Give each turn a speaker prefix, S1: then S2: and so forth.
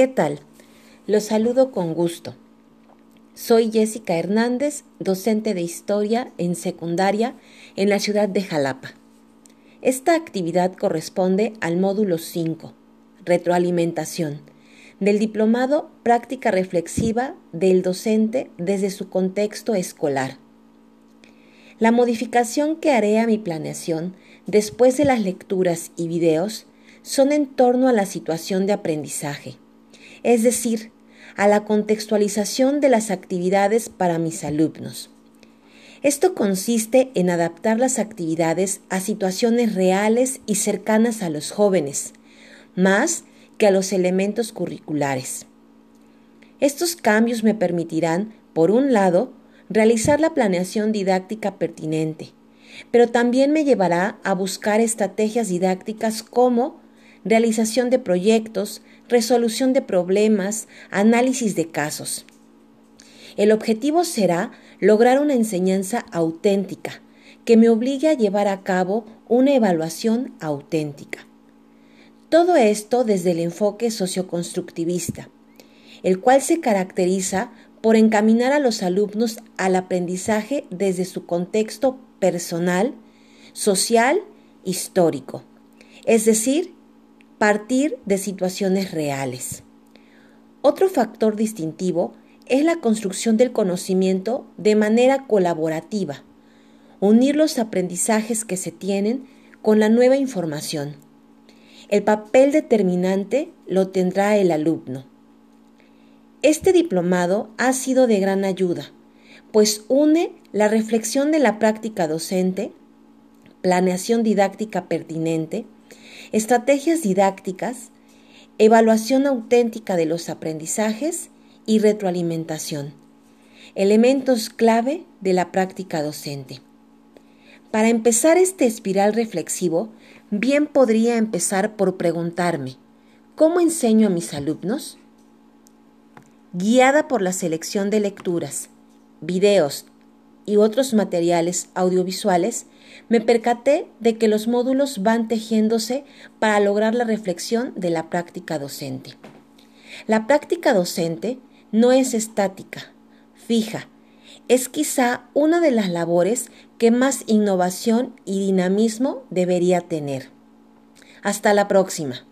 S1: ¿Qué tal? Los saludo con gusto. Soy Jessica Hernández, docente de historia en secundaria en la ciudad de Jalapa. Esta actividad corresponde al módulo 5, retroalimentación, del diplomado Práctica Reflexiva del docente desde su contexto escolar. La modificación que haré a mi planeación después de las lecturas y videos son en torno a la situación de aprendizaje, es decir, a la contextualización de las actividades para mis alumnos. Esto consiste en adaptar las actividades a situaciones reales y cercanas a los jóvenes, más que a los elementos curriculares. Estos cambios me permitirán, por un lado, realizar la planeación didáctica pertinente, pero también me llevará a buscar estrategias didácticas como realización de proyectos, resolución de problemas, análisis de casos. El objetivo será lograr una enseñanza auténtica, que me obligue a llevar a cabo una evaluación auténtica. Todo esto desde el enfoque socioconstructivista, el cual se caracteriza por encaminar a los alumnos al aprendizaje desde su contexto personal, social, histórico, es decir, partir de situaciones reales. Otro factor distintivo es la construcción del conocimiento de manera colaborativa, unir los aprendizajes que se tienen con la nueva información el papel determinante lo tendrá el alumno. Este diplomado ha sido de gran ayuda, pues une la reflexión de la práctica docente, planeación didáctica pertinente, estrategias didácticas, evaluación auténtica de los aprendizajes y retroalimentación, elementos clave de la práctica docente. Para empezar este espiral reflexivo, bien podría empezar por preguntarme, ¿cómo enseño a mis alumnos? Guiada por la selección de lecturas, videos y otros materiales audiovisuales, me percaté de que los módulos van tejiéndose para lograr la reflexión de la práctica docente. La práctica docente no es estática, fija, es quizá una de las labores que más innovación y dinamismo debería tener. Hasta la próxima.